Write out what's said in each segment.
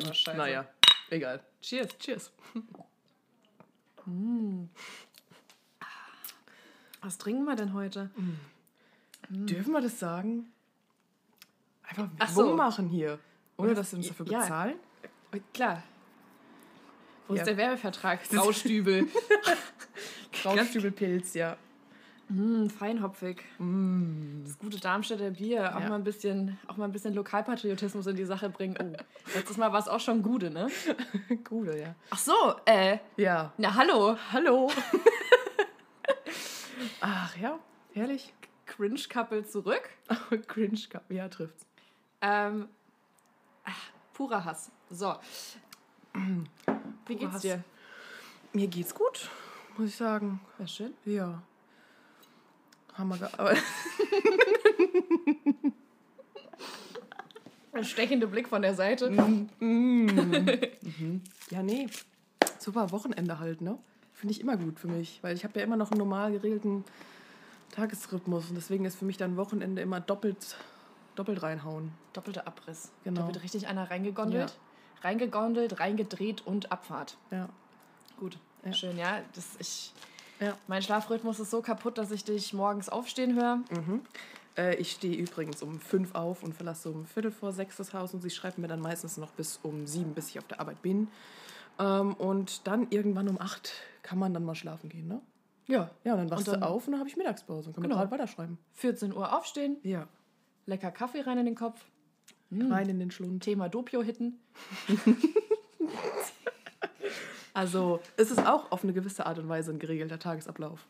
Bisschen, naja, egal. Cheers, cheers. Was trinken wir denn heute? Dürfen wir das sagen? Einfach Ach so. machen hier. Ohne dass sie uns dafür Ja. bezahlen? Klar. Wo Ja. ist der Werbevertrag? Graustübel. Graustübelpilz, ja. Mm, feinhopfig. Das gute Darmstädter Bier. Auch, Ja. mal ein bisschen, auch mal ein bisschen Lokalpatriotismus in die Sache bringen. Oh, letztes Mal war es auch schon Gude, ne? Gute, ja. Ach so, äh, Ja. na hallo. Hallo. Ach ja, herrlich. Cringe-Couple zurück. Cringe, ja, trifft's. Ähm, ach, purer Hass. So. Wie Purer geht's Hass. dir? Mir geht's gut, muss ich sagen. Ja, schön. Ja. Haben wir gearbeitet. Der stechende Blick von der Seite. Ja, nee. Super Wochenende halt, ne? Finde ich immer gut für mich, weil ich habe ja immer noch einen normal geregelten Tagesrhythmus und deswegen ist für mich dann Wochenende immer doppelt, doppelt reinhauen. Doppelter Abriss. Genau. Da wird richtig einer reingegondelt. Ja. Reingegondelt, reingedreht und Abfahrt. Ja. Gut. Ja. Schön, ja. Das, ich, Ja. mein Schlafrhythmus ist so kaputt, dass ich dich morgens aufstehen höre. Äh, ich stehe übrigens um fünf auf und verlasse um Viertel vor sechs das Haus und sie schreibt mir dann meistens noch bis um sieben, bis ich auf der Arbeit bin. Ähm, und dann irgendwann um acht kann man dann mal schlafen gehen, ne? Ja. Ja, und dann wachst Und dann- du auf und dann habe ich Mittagspause und kann Genau. gerade weiterschreiben. 14 Uhr aufstehen, Ja, lecker Kaffee rein in den Kopf, rein in den Schlund. Thema Dopio hitten. Also es ist auch auf eine gewisse Art und Weise ein geregelter Tagesablauf.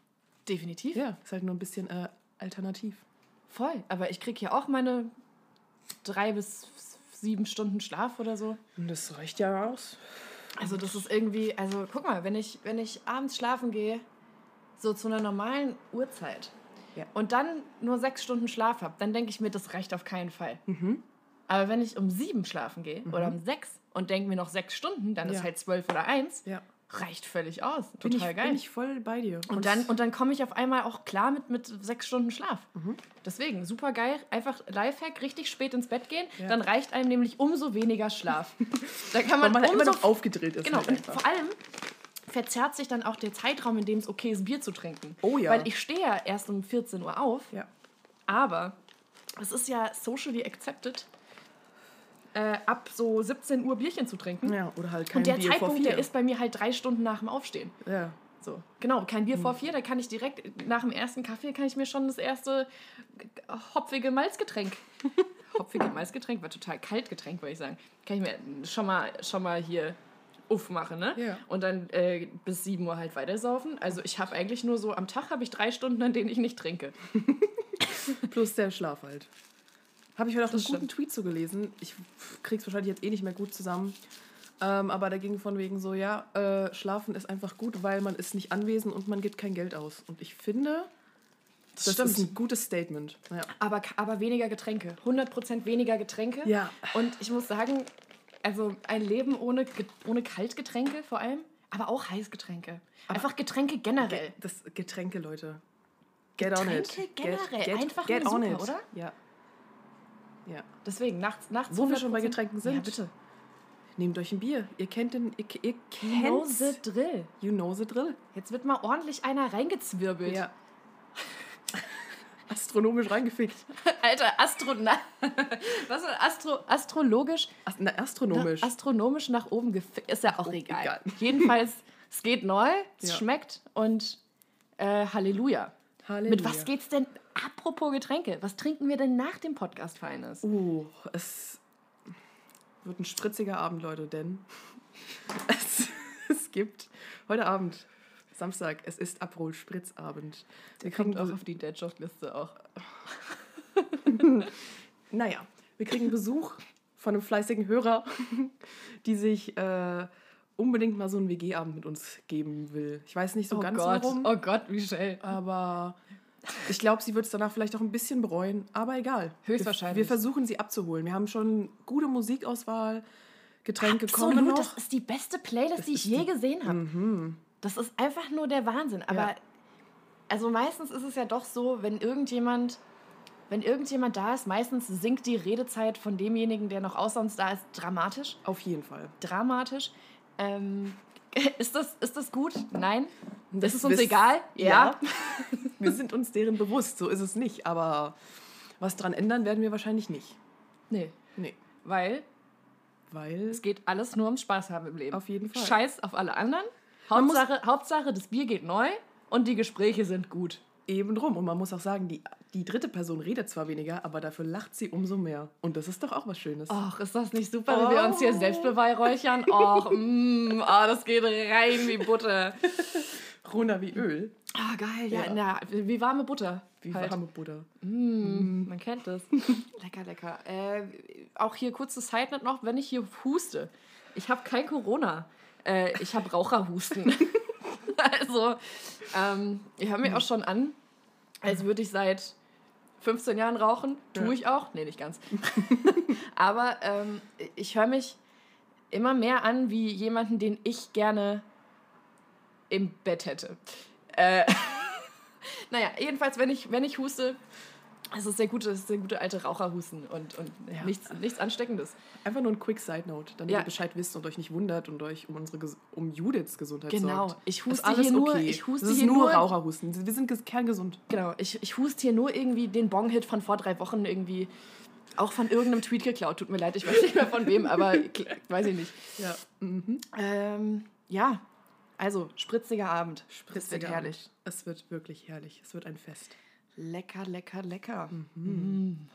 Definitiv. Ja, ist halt nur ein bisschen äh, alternativ. Voll. Aber ich kriege hier auch meine drei bis sieben Stunden Schlaf oder so. Und das reicht ja aus. Also das ist irgendwie, also guck mal, wenn ich, wenn ich abends schlafen gehe, so zu einer normalen Uhrzeit Ja. und dann nur sechs Stunden Schlaf habe, dann denke ich mir, das reicht auf keinen Fall. Aber wenn ich um sieben schlafen gehe oder um sechs und denke mir noch sechs Stunden, dann ist Ja. halt zwölf oder eins, Ja. reicht völlig aus. Bin Total ich, geil. Bin ich voll bei dir. und dann, und dann komme ich auf einmal auch klar mit, mit sechs Stunden Schlaf. Deswegen, super geil. Einfach Lifehack, richtig spät ins Bett gehen. Ja. Dann reicht einem nämlich umso weniger Schlaf. da kann man, weil man halt immer noch aufgedreht ist. Genau, halt und vor allem verzerrt sich dann auch der Zeitraum, in dem es okay ist, Bier zu trinken. Oh ja. Weil ich stehe ja erst um 14 Uhr auf, ja. aber es ist ja socially accepted, äh, ab so 17 Uhr Bierchen zu trinken. ja, oder halt kein Und der Bier vor Zeitpunkt, vier. der ist bei mir halt drei Stunden nach dem Aufstehen. Ja. So, genau, kein Bier Hm. vor vier, da kann ich direkt nach dem ersten Kaffee kann ich mir schon das erste hopfige Malzgetränk. hopfige Malzgetränk war total kalt Getränk, würde ich sagen. Kann ich mir schon mal, schon mal hier uff machen, ne? Ja. Und dann äh, bis 7 Uhr halt weitersaufen. Also ich habe eigentlich nur so, am Tag habe ich drei Stunden, an denen ich nicht trinke. Plus der Schlaf halt. Habe ich heute auch einen Das guten stimmt. Tweet so gelesen. Ich krieg's wahrscheinlich jetzt eh nicht mehr gut zusammen. Ähm, aber da ging von wegen so, ja, äh, schlafen ist einfach gut, weil man ist nicht anwesend und man gibt kein Geld aus. Und ich finde, das stimmt. ist ein gutes Statement. Ja. Aber, aber weniger Getränke. 100% weniger Getränke. Ja. Und ich muss sagen, also ein Leben ohne, ohne Kaltgetränke vor allem, aber auch Heißgetränke. Einfach Getränke generell. Das Getränke, Leute. Get on it. Getränke Get, generell. get, Einfach get on super, it. oder? Ja. Ja. Deswegen, nachts, nachts Wo wir schon bei 100%. Getränken sind. Ja, bitte. Nehmt euch ein Bier. Ihr kennt den, ihr, ihr Know kennt's. the drill. You know the drill. Jetzt wird mal ordentlich einer reingezwirbelt. Ja. Astronomisch reingefickt. Alter, Astro... Na, was ist Astro, astrologisch? Ast na, astronomisch. Astronomisch nach oben gefickt. Ist ja auch oben, egal. egal. Jedenfalls, es geht neu, es Ja. schmeckt und äh, Halleluja. Halleluja. Mit was geht's denn? Apropos Getränke, was trinken wir denn nach dem Podcast Feines? Uh, es wird ein spritziger Abend, Leute, denn es, es gibt heute Abend, Samstag, es ist Aperol Spritzabend. Wir kriegen Kommt auch auf die Deadshot-Liste auch. Naja, wir kriegen Besuch von einem fleißigen Hörer, die sich äh, unbedingt mal so einen WG-Abend mit uns geben will. Ich weiß nicht so oh ganz Gott, warum, oh Gott, Michelle. aber ich glaube, sie wird es danach vielleicht auch ein bisschen bereuen. Aber egal. Höchstwahrscheinlich. Wir, wir versuchen sie abzuholen. Wir haben schon gute Musikauswahl, Getränke kommen Absolut, noch. das ist die beste Playlist, die ich je die- gesehen habe. Das ist einfach nur der Wahnsinn. Aber Ja. also meistens ist es ja doch so, wenn irgendjemand wenn irgendjemand da ist, meistens sinkt die Redezeit von demjenigen, der noch außer uns da ist, dramatisch. Auf jeden Fall. Dramatisch. Ähm, ist, das, ist das gut? Nein? Das ist uns egal? Ja. Wir sind uns deren bewusst, so ist es nicht. Aber was dran ändern werden wir wahrscheinlich nicht. Nee. Nee. Weil Weil es geht alles nur ums Spaß haben im Leben. Auf jeden Fall. Scheiß auf alle anderen. Man muss- Hauptsache, Hauptsache, das Bier geht neu und die Gespräche sind gut. eben drum. Und man muss auch sagen, die, die dritte Person redet zwar weniger, aber dafür lacht sie umso mehr. Und das ist doch auch was Schönes. Och, ist das nicht super, wie wir uns hier Oh. selbst beweihräuchern? Och, mm, oh, das geht rein wie Butter. Runter wie Öl. Ah, geil, ja, Ja. na, wie warme Butter. Wie halt. warme Butter. Mm, man kennt das. lecker, lecker. Äh, auch hier kurze Side Note noch, wenn ich hier huste. Ich habe kein Corona. Äh, ich habe Raucherhusten. also, ähm, ich höre mir auch schon an, als würde ich seit 15 Jahren rauchen. Tue Ja. ich auch. Nee, nicht ganz. Aber ähm, ich höre mich immer mehr an wie jemanden, den ich gerne im Bett hätte. Äh, naja, jedenfalls, wenn ich, wenn ich huste, es ist der gute, es ist der gute alte Raucherhusten und, und Ja. nichts, nichts Ansteckendes. Einfach nur ein quick Side Note, damit Ja. ihr Bescheid wisst und euch nicht wundert und euch um unsere um Judiths Gesundheit Genau. sorgt. Ich Ist huste alles hier nur, okay. ich huste das ist hier nur nur, Raucherhusten. Wir sind ges- kerngesund. genau, ich, ich huste hier nur irgendwie den Bong-Hit von vor drei Wochen irgendwie, auch von irgendeinem Tweet geklaut. Tut mir leid, ich weiß nicht mehr von wem, aber weiß ich nicht. Ja. Mhm. Ähm, ja, also spritziger Abend. Das wird Spritziger herrlich. Abend. Es wird wirklich herrlich. Es wird ein Fest. Lecker, lecker, lecker. Mhm.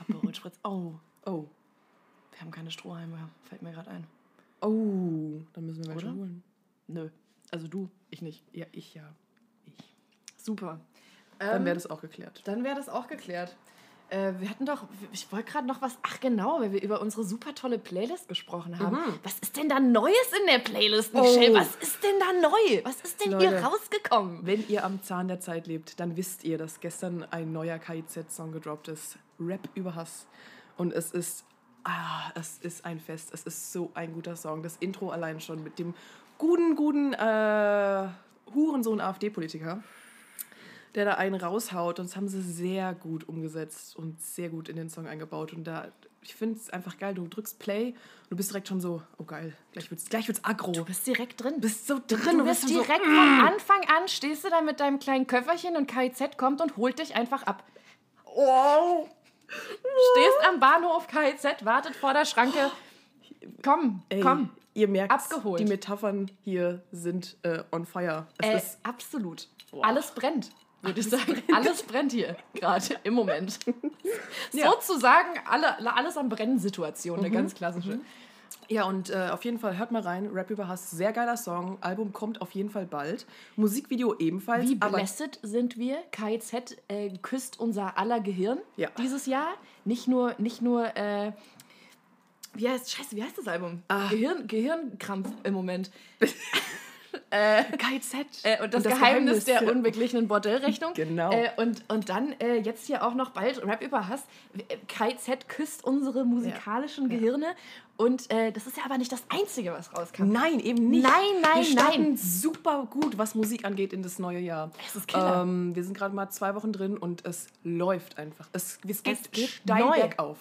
Aperol Spritz. Oh, Oh. wir haben keine Strohhalme, fällt mir gerade ein. Oh. Dann müssen wir welche Oder? holen. Nö, also du, ich nicht. Ja, ich ja. Ich. Super. Dann Ähm, wäre das auch geklärt. Dann wäre das auch geklärt. Äh, wir hatten doch, ich wollte gerade noch was, ach genau, weil wir über unsere super tolle Playlist gesprochen haben. Was ist denn da Neues in der Playlist, Michelle? Oh. Was ist denn da neu? Was ist denn hier Leute. rausgekommen? Wenn ihr am Zahn der Zeit lebt, dann wisst ihr, dass gestern ein neuer KIZ-Song gedroppt ist. Rap über Hass. Und es ist, ah, es ist ein Fest. Es ist so ein guter Song. Das Intro allein schon mit dem guten, guten äh, Hurensohn AfD-Politiker, der da einen raushaut. Und das haben sie sehr gut umgesetzt und sehr gut in den Song eingebaut. Und da, ich finde es einfach geil. Du drückst Play und du bist direkt schon so, oh geil, gleich wird's, gleich wird's aggro. Du bist direkt drin. Du bist so drin. Du bist bist schon direkt so, von Anfang an, stehst du da mit deinem kleinen Köfferchen und KIZ kommt und holt dich einfach ab. oh. Stehst am Bahnhof KIZ, wartet vor der Schranke. Komm, Ey, komm. Ihr merkt, Abgeholt. die Metaphern hier sind äh, on fire. Es Äh, ist, absolut. Alles brennt, würde ich sagen. Alles brennt hier gerade im Moment. Ja. Sozusagen alle, alles am Brennen-Situation, Mhm. eine ganz klassische. ja, und äh, auf jeden Fall hört mal rein. Rap über Hass, sehr geiler Song. Album kommt auf jeden Fall bald. Musikvideo ebenfalls. Wie blessed sind wir? KIZ äh, küsst unser aller Gehirn Ja. dieses Jahr. Nicht nur, nicht nur äh, wie heißt, scheiße, wie heißt das Album? Ah. Gehirn, Gehirnkrampf im Moment. KIZ. Äh, und das, Geheimnis, der für- unbeglichenen Bordellrechnung. Genau. Äh, und, und dann äh, jetzt hier auch noch bald Rap über Hass. Äh, KZ küsst unsere musikalischen Gehirne. Und äh, das ist ja aber nicht das Einzige, was rauskam. Nein, eben nicht. Nein, nein, wir starten nein. super gut, was Musik angeht, in das neue Jahr. Es ist Killer. Ähm, wir sind gerade mal zwei Wochen drin und es läuft einfach. Es, es geht, Es geht steil bergauf.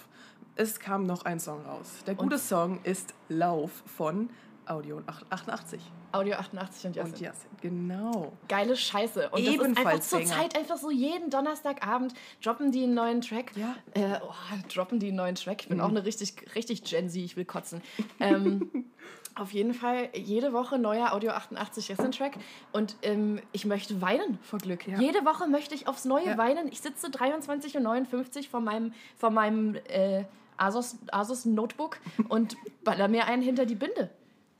Es kam noch ein Song raus. Der gute Song ist Lauf von Audio 88. Audio 88 und Jassen. Und Jasin, genau. Geile Scheiße. Und das ist einfach Ebenfalls zur. Zeit einfach so jeden Donnerstagabend droppen die einen neuen Track. Ja. Äh, oh, droppen die einen neuen Track. Ich bin Mhm. auch eine richtig, richtig Gen Z, ich will kotzen. Ähm, auf jeden Fall jede Woche neuer Audio 88 Essen Track. Und ähm, ich möchte weinen vor Glück. Ja. Jede Woche möchte ich aufs Neue Ja. weinen. Ich sitze 23 und 59 vor meinem, vor meinem äh, Asus, Asus Notebook und baller mir einen hinter die Binde.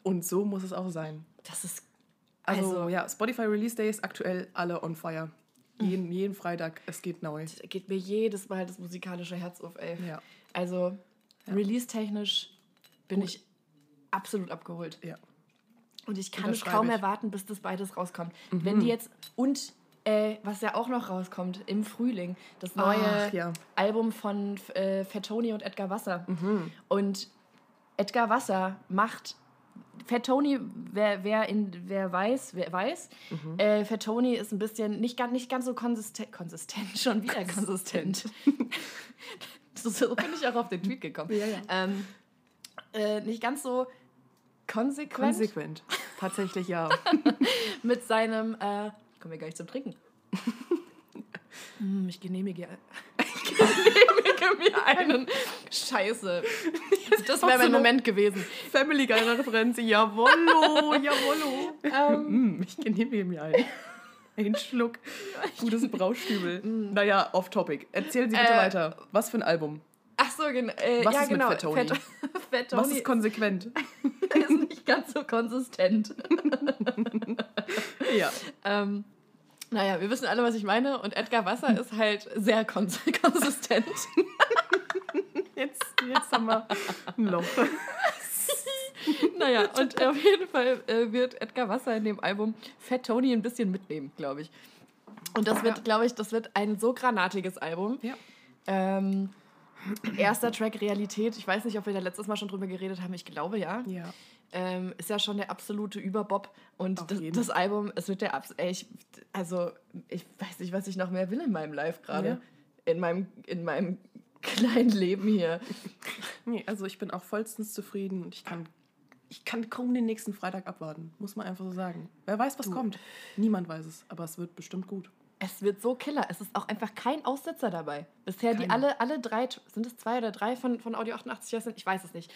Und so muss es auch sein. Das ist Also, Also- ja, Spotify Release Days aktuell alle on fire. Jeden, jeden Freitag, es geht neu. Geht mir jedes Mal das musikalische Herz auf, ey. Ja. Also, release-technisch bin ich absolut abgeholt. Ja. Und ich kann es kaum ich. erwarten, bis das beides rauskommt. Wenn die jetzt. Und äh, was ja auch noch rauskommt, im Frühling, das neue Ach, ja. Album von äh, Fettoni und Edgar Wasser. Mhm. Und Edgar Wasser macht Fat Tony, wer, wer, in, wer weiß, wer weiß, Mhm. äh, Fat Tony ist ein bisschen nicht, ganz- nicht ganz so konsistent, konsistent, schon wieder konsistent. so, so bin ich auch auf den Tweet gekommen. Ja, ja. Ähm, äh, nicht ganz so konsequent Konsequent. Tatsächlich ja. mit seinem, äh, kommen wir gleich zum Trinken. Hm, ich genehmige mir einen. Scheiße. Das wäre mein Moment gewesen. Family Guy Referenz. Jawollo, jawollo. Ähm, Mm, ich genehmige mir einen. Ein Schluck. Gutes Braustübel. Naja, off topic. Erzählen Sie bitte Äh, weiter. Was für ein Album? ach so, gen äh, Was ja, ist mit genau. Fat Tony? Fat, Fat Was Tony ist konsequent? ist nicht ganz so konsistent. Ja. ähm, naja, wir wissen alle, was ich meine. Und Edgar Wasser ist halt sehr kons konsistent. Jetzt, jetzt haben wir ein Loch. naja, und auf jeden Fall äh, wird Edgar Wasser in dem Album Fat Tony ein bisschen mitnehmen, glaube ich. Und das wird, Ja. glaube ich, das wird ein so granatiges Album. Ja. Ähm, erster Track Realität. Ich weiß nicht, ob wir da letztes Mal schon drüber geredet haben. Ich glaube ja. Ja. Ähm, ist ja schon der absolute Überbob. Und das, das Album, es wird der Abs ey, ich, Also, ich weiß nicht, was ich noch mehr will in meinem Live gerade. Ja. In, meinem, in meinem kleinen Leben hier. Nee, also ich bin auch vollstens zufrieden und ich kann, ich kann kaum den nächsten Freitag abwarten. Muss man einfach so sagen. Wer weiß, was kommt? Niemand weiß es, aber es wird bestimmt gut. Es wird so killer. Es ist auch einfach kein Aussetzer dabei. Bisher die Keiner. alle, alle drei, sind es zwei oder drei von, von Audio 88 sind? Ich weiß es nicht.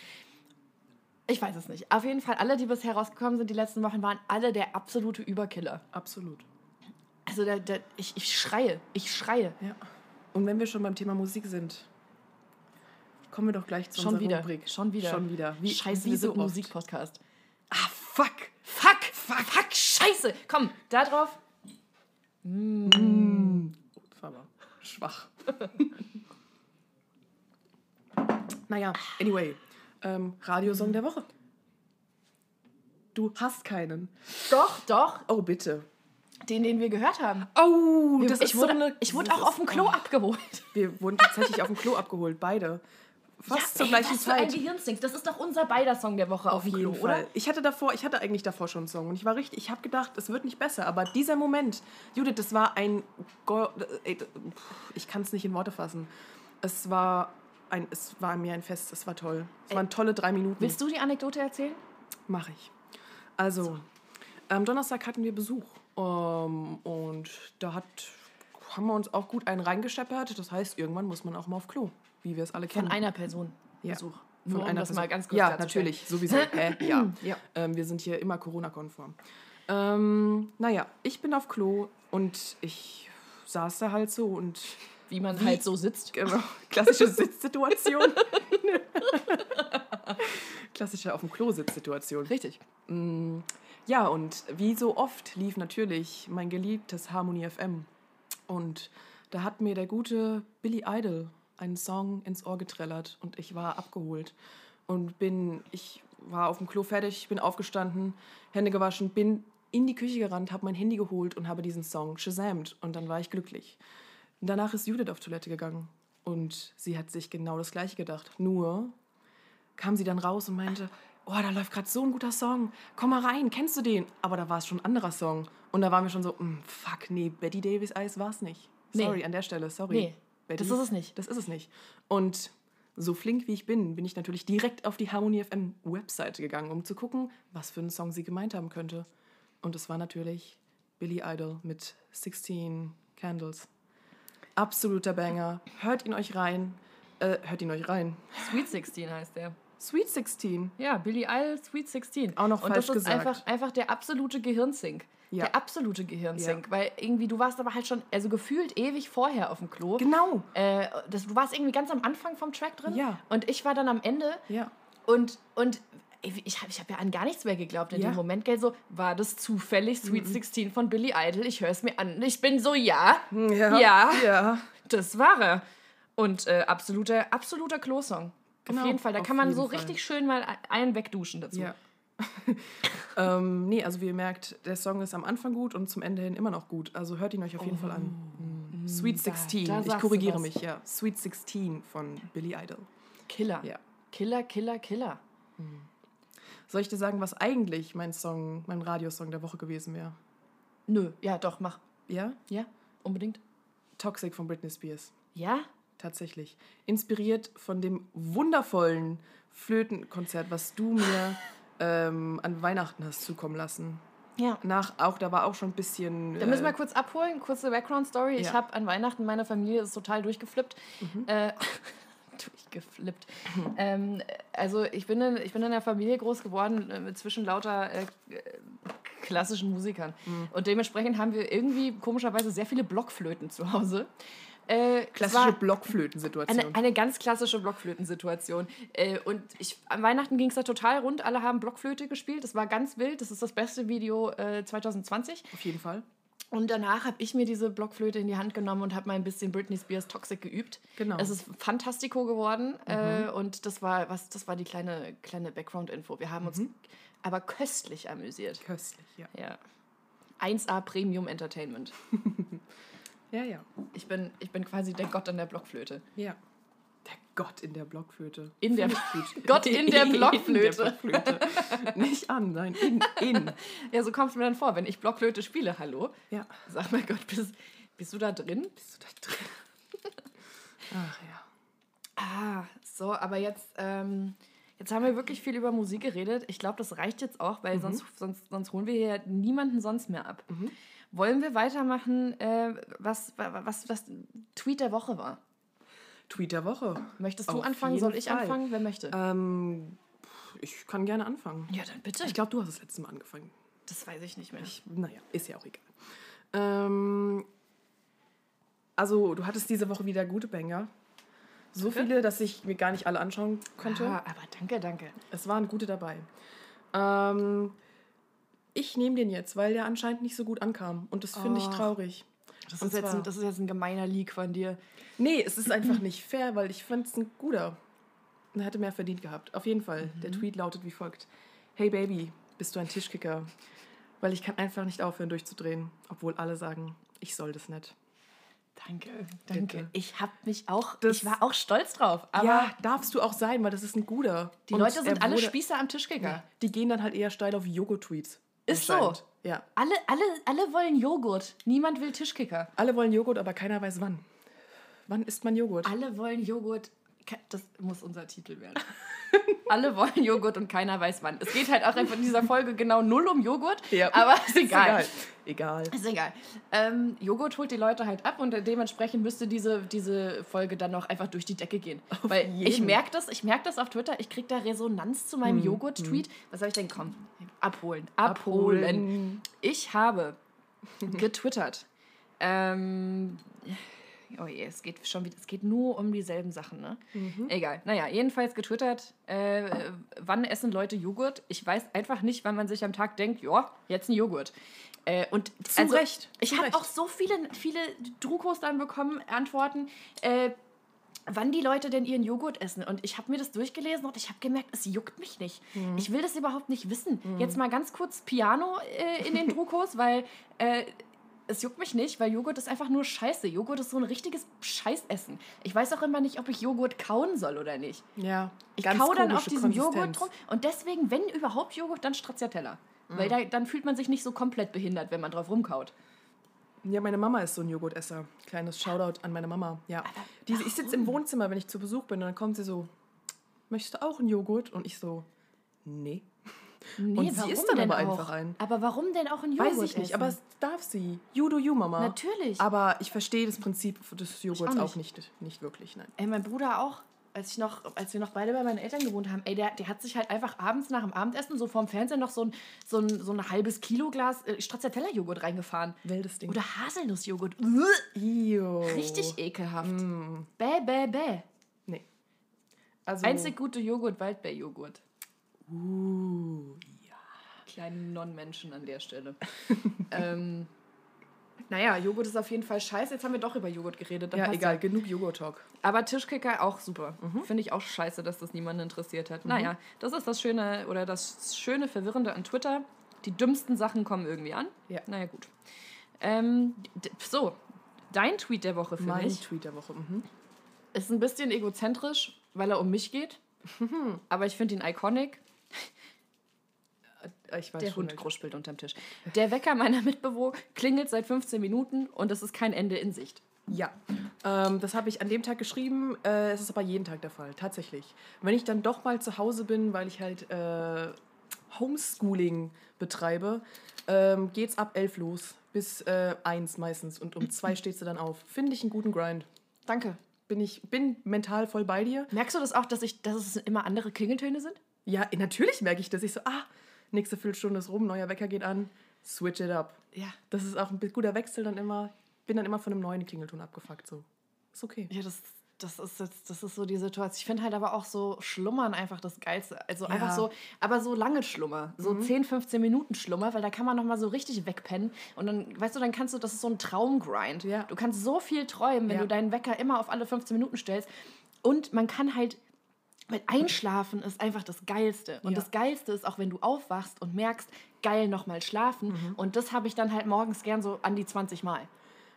Ich weiß es nicht. Auf jeden Fall, alle, die bisher rausgekommen sind die letzten Wochen, waren alle der absolute Überkiller. Absolut. Also der, der, ich, ich schreie, ich schreie. Ja. Und wenn wir schon beim Thema Musik sind, kommen wir doch gleich zu Schon unserer wieder, Rubrik. schon wieder. Schon wieder. Wie, Scheiße, wie wir so. Musikpodcast. Ah, fuck! Fuck, fuck, fuck, scheiße. Komm, da drauf. Das war aber schwach. naja, anyway. Ähm, Radiosong der Woche. Du hast keinen. Doch, doch. Oh, bitte. Den, den wir gehört haben. Oh, das ich, ist wurde, so eine... ich wurde auch auf dem Klo oh. abgeholt. Wir wurden tatsächlich auf dem Klo abgeholt, beide. Fast zur ey, gleichen was für ein Zeit. Das ist doch unser beider Song der Woche auf, Auf dem jeden Klo, Fall. oder? Ich hatte davor, ich hatte eigentlich davor schon einen Song und ich war richtig, ich habe gedacht, es wird nicht besser, aber dieser Moment, Judith, das war ein, Go d- pff, ich kann es nicht in Worte fassen. Es war ein, es war mir ein Fest, es war toll. Es waren tolle drei Minuten. Willst du die Anekdote erzählen? Mache ich. Also, am Donnerstag hatten wir Besuch ähm, und da hat, haben wir uns auch gut einen reingescheppert. Das heißt, irgendwann muss man auch mal auf Klo, wie wir es alle Von kennen. einer Person. Ja. Besuch. Von Nur um einer das Person. mal ganz kurz Ja, natürlich, sowieso. Hä? Ja. Ja. Ähm, wir sind hier immer Corona-konform. Ähm, naja, ich bin auf Klo und ich saß da halt so und Wie man halt so sitzt. genau, klassische Sitzsituation. klassische auf dem Klo Sitzsituation. Richtig. Ja, und wie so oft lief natürlich mein geliebtes Harmony FM. Und da hat mir der gute Billy Idol einen Song ins Ohr getrellert und ich war abgeholt. Und bin, ich war auf dem Klo fertig, bin aufgestanden, Hände gewaschen, bin in die Küche gerannt, habe mein Handy geholt und habe diesen Song shazamt. Und dann war ich glücklich. Danach ist Judith auf Toilette gegangen und sie hat sich genau das Gleiche gedacht. Nur kam sie dann raus und meinte, oh, da läuft gerade so ein guter Song, komm mal rein, kennst du den? Aber da war es schon ein anderer Song. Und da waren wir schon so, "Mm, fuck, nee, Betty Davis Eyes war es nicht. Nee. Sorry, an der Stelle, sorry. Nee, Betty, das ist es nicht. Das ist es nicht. Und so flink wie ich bin, bin ich natürlich direkt auf die Harmony FM Webseite gegangen, um zu gucken, was für einen Song sie gemeint haben könnte. Und es war natürlich Billy Idol mit 16 Candles. Absoluter Banger. Hört ihn euch rein. Äh, hört ihn euch rein. Sweet 16 heißt der. Sweet 16. Ja, Billy Idol, Sweet 16. Auch noch Und falsch das ist gesagt. einfach, einfach der absolute Gehirnsink. Ja. Der absolute Gehirnsink. Weil irgendwie, du warst aber halt schon, also gefühlt ewig vorher auf dem Klo. Genau. Äh, das, du warst irgendwie ganz am Anfang vom Track drin. Ja. Und ich war dann am Ende. Ja. Und, und ich habe ich hab ja an gar nichts mehr geglaubt in Ja. dem Moment, gell, so, war das zufällig Sweet 16 von Billy Idol? Ich höre es mir an. Ich bin so, ja, Ja. Ja. Ja. das war er. Und äh, absoluter, absoluter Klo-Song. Genau, auf jeden Fall. Da kann man so Fall. richtig schön mal einen wegduschen dazu. Ja. ähm, nee, also wie ihr merkt, der Song ist am Anfang gut und zum Ende hin immer noch gut. Also hört ihn euch auf jeden Fall an. Mm. Sweet da- 16. da ich sagst du korrigiere mich, ja. Sweet 16 von Billy Idol. Killer. Ja. Killer, Killer, Killer. Soll ich dir sagen, was eigentlich mein Song, mein Radiosong der Woche gewesen wäre? Nö, ja, doch, mach. Ja? Ja, unbedingt. Toxic von Britney Spears. Ja? Tatsächlich. Inspiriert von dem wundervollen Flötenkonzert, was du mir ähm, an Weihnachten hast zukommen lassen. Ja. Nach auch, da war auch schon ein bisschen. Da müssen wir äh, kurz abholen, kurze Background-Story. Ich Ja. habe an Weihnachten meine Familie ist total durchgeflippt. Mhm. Äh, durchgeflippt. Ähm, also ich bin, in, ich bin in einer Familie groß geworden äh, zwischen lauter äh, klassischen Musikern. Mhm. Und dementsprechend haben wir irgendwie komischerweise sehr viele Blockflöten zu Hause. Äh, klassische Blockflötensituation. eine, eine ganz klassische Blockflötensituation. Äh, und ich, an Weihnachten ging es da total rund. Alle haben Blockflöte gespielt. Das war ganz wild. Das ist das beste Video äh, 2020. Auf jeden Fall. Und danach habe ich mir diese Blockflöte in die Hand genommen und habe mal ein bisschen Britney Spears Toxic geübt. Genau. Es ist fantastico geworden. Äh, und das war, was, das war die kleine, kleine Background-Info. Wir haben uns aber köstlich amüsiert. Köstlich, ja. Ja. 1A Premium Entertainment. Ja, ja. Ich bin, ich bin quasi der Gott an der Blockflöte. Ja. Gott in der Blockflöte. In der gut. Gott in der Blockflöte. In der Blockflöte. Nicht an, nein, in. in. Ja, so kommt es mir dann vor, wenn ich Blockflöte spiele. Hallo? Ja. Sag mal Gott, bist, bist du da drin? Bist du da drin? Ach ja. Ah, so, aber jetzt, ähm, jetzt haben wir wirklich viel über Musik geredet. Ich glaube, das reicht jetzt auch, weil sonst, sonst, sonst holen wir hier niemanden sonst mehr ab. Wollen wir weitermachen, äh, was, wa- was, was Tweet der Woche war? Tweet der Woche. Möchtest du Auf anfangen? Soll ich Fall. anfangen? Wer möchte? Ähm, ich kann gerne anfangen. ja, dann bitte. Ich glaube, du hast das letzte Mal angefangen. das weiß ich nicht mehr. Naja, ist ja auch egal. Ähm, also, du hattest diese Woche wieder gute Banger. So viele, dass ich mir gar nicht alle anschauen konnte. Ah, aber danke, danke. Es waren gute dabei. Ähm, ich nehme den jetzt, weil der anscheinend nicht so gut ankam. Und das finde ich Och. traurig. Das ist, ein, das ist jetzt ein gemeiner Leak von dir. Nee, es ist einfach nicht fair, weil ich fand es ein guter. Er hätte mehr verdient gehabt. Auf jeden Fall. Der Tweet lautet wie folgt. Hey Baby, bist du ein Tischkicker? Weil ich kann einfach nicht aufhören durchzudrehen, obwohl alle sagen, ich soll das nicht. Danke, danke. Bitte. Ich habe mich auch, Das- ich war auch stolz drauf. Ja, darfst du auch sein, weil das ist ein guter. die Und Leute sind alle wurde- Spießer am Tischkicker. Die gehen dann halt eher steil auf Joghurt-Tweets. Ist so. Ja. Alle, alle, alle wollen Joghurt. Niemand will Tischkicker. Alle wollen Joghurt, aber keiner weiß wann. Wann isst man Joghurt? Alle wollen Joghurt. Das muss unser Titel werden. alle wollen Joghurt und keiner weiß wann. Es geht halt auch einfach in dieser Folge genau null um Joghurt. Aber ist egal. Egal. Ist egal. Ähm, Joghurt holt die Leute halt ab und dementsprechend müsste diese, diese Folge dann noch einfach durch die Decke gehen. Weil ich jeden. merke das, ich merke das auf Twitter, ich kriege da Resonanz zu meinem Joghurt-Tweet. Was soll ich denn? Komm, abholen. Abholen. Abholen. Ich habe getwittert. Ähm, oh je, es geht schon wieder, es geht nur um dieselben Sachen, ne? Egal. Naja, jedenfalls getwittert, äh, wann essen Leute Joghurt? Ich weiß einfach nicht, wann man sich am Tag denkt, ja, jetzt ein Joghurt. Äh, und Zu Recht, Ich habe auch so viele, viele Drukos dann bekommen, Antworten. Äh, wann die Leute denn ihren Joghurt essen. Und ich habe mir das durchgelesen und ich habe gemerkt, es juckt mich nicht. Mhm. Ich will das überhaupt nicht wissen. Jetzt mal ganz kurz Piano äh, in den Drukos, weil äh, es juckt mich nicht, weil Joghurt ist einfach nur Scheiße. Joghurt ist so ein richtiges Scheißessen. Ich weiß auch immer nicht, ob ich Joghurt kauen soll oder nicht. Ja. Ich kau dann auf diesem Joghurt drum. Und deswegen, wenn überhaupt Joghurt, dann Stracciatella. Weil da, dann fühlt man sich nicht so komplett behindert, wenn man drauf rumkaut. Ja, meine Mama ist so ein Joghurtesser. Kleines Shoutout an meine Mama. Ja. Die, ich sitze im Wohnzimmer, wenn ich zu Besuch bin, und dann kommt sie so, möchtest du auch einen Joghurt? Und ich so, nee. Nee, Und sie isst dann aber auch? einfach einen. Aber warum denn auch ein Joghurt Weiß ich nicht, essen? aber es darf sie. You do you, Mama. Natürlich. Aber ich verstehe das Prinzip des Joghurts auch auch nicht. nicht. wirklich, nein. Ey, mein Bruder auch, als, ich noch, als wir noch beide bei meinen Eltern gewohnt haben, ey, der, der hat sich halt einfach abends nach dem Abendessen so vorm Fernseher noch so ein, so ein, so ein halbes Kilo Glas äh, Stracciatella-Joghurt reingefahren. Wildes Ding. Oder Haselnussjoghurt. Richtig ekelhaft. Mm. Bäh, bäh, bäh. Nee. Also, Einzig gute Joghurt, Waldbeerjoghurt. Uh, ja. Kleine Non-Menschen an der Stelle. ähm, naja, Joghurt ist auf jeden Fall scheiße. Jetzt haben wir doch über Joghurt geredet. dann Ja, egal, genug Joghurt-Talk. Aber Tischkicker auch super. Finde ich auch scheiße, dass das niemanden interessiert hat. Naja, das ist das Schöne oder das schöne Verwirrende an Twitter. Die dümmsten Sachen kommen irgendwie an. Ja. Naja, gut. Ähm, so, dein Tweet der Woche für Mein mich Tweet der Woche. Mhm. ist ein bisschen egozentrisch, weil er um mich geht. Aber ich finde ihn iconic. Ich weiß Der Hund kruspelt unterm Tisch. Der Wecker meiner Mitbewohner klingelt seit 15 Minuten und es ist kein Ende in Sicht. Ja, ähm, das habe ich an dem Tag geschrieben. Äh, es ist aber jeden Tag der Fall, tatsächlich. Wenn ich dann doch mal zu Hause bin, weil ich halt äh, Homeschooling betreibe, ähm, geht's ab elf los bis äh, eins meistens und um zwei stehst du dann auf. Finde ich einen guten Grind. Danke. Bin ich bin mental voll bei dir. Merkst du das auch, dass, ich, dass es immer andere Klingeltöne sind? Ja, natürlich merke ich das. Ich so, ah, nächste Viertelstunde ist rum, neuer Wecker geht an, switch it up. Ja. Das ist auch ein guter Wechsel dann immer. Bin dann immer von einem neuen Klingelton abgefuckt. So. Ist okay. Ja, das, das, ist jetzt, das ist so die Situation. Ich finde halt aber auch so Schlummern einfach das Geilste. Also Ja. einfach so, aber so lange Schlummer. So 10, 15 Minuten Schlummer, weil da kann man nochmal so richtig wegpennen. Und dann, weißt du, dann kannst du, das ist so ein Traumgrind. Ja. Du kannst so viel träumen, wenn Ja. du deinen Wecker immer auf alle 15 Minuten stellst. Und man kann halt weil Einschlafen ist einfach das Geilste. Und Ja. das Geilste ist auch, wenn du aufwachst und merkst, geil, nochmal schlafen. Und das habe ich dann halt morgens gern so an die 20 Mal.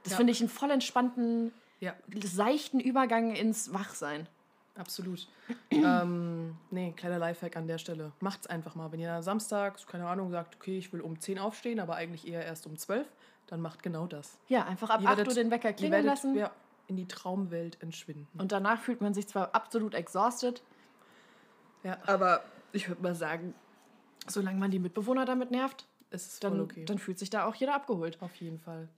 Das Ja. finde ich einen voll entspannten, Ja. seichten Übergang ins Wachsein. Absolut. ähm, nee, kleiner Lifehack an der Stelle. Macht's einfach mal. Wenn ihr samstags, keine Ahnung, sagt, okay, ich will um 10 aufstehen, aber eigentlich eher erst um 12, dann macht genau das. Ja, einfach ab Ihr 8 werdet- Uhr den Wecker klingeln werdet lassen. ja, in die Traumwelt entschwinden. Und danach fühlt man sich zwar absolut exhausted, Ja, aber ich würde mal sagen, solange man die Mitbewohner damit nervt, ist dann, okay. dann fühlt sich da auch jeder abgeholt. Auf jeden Fall.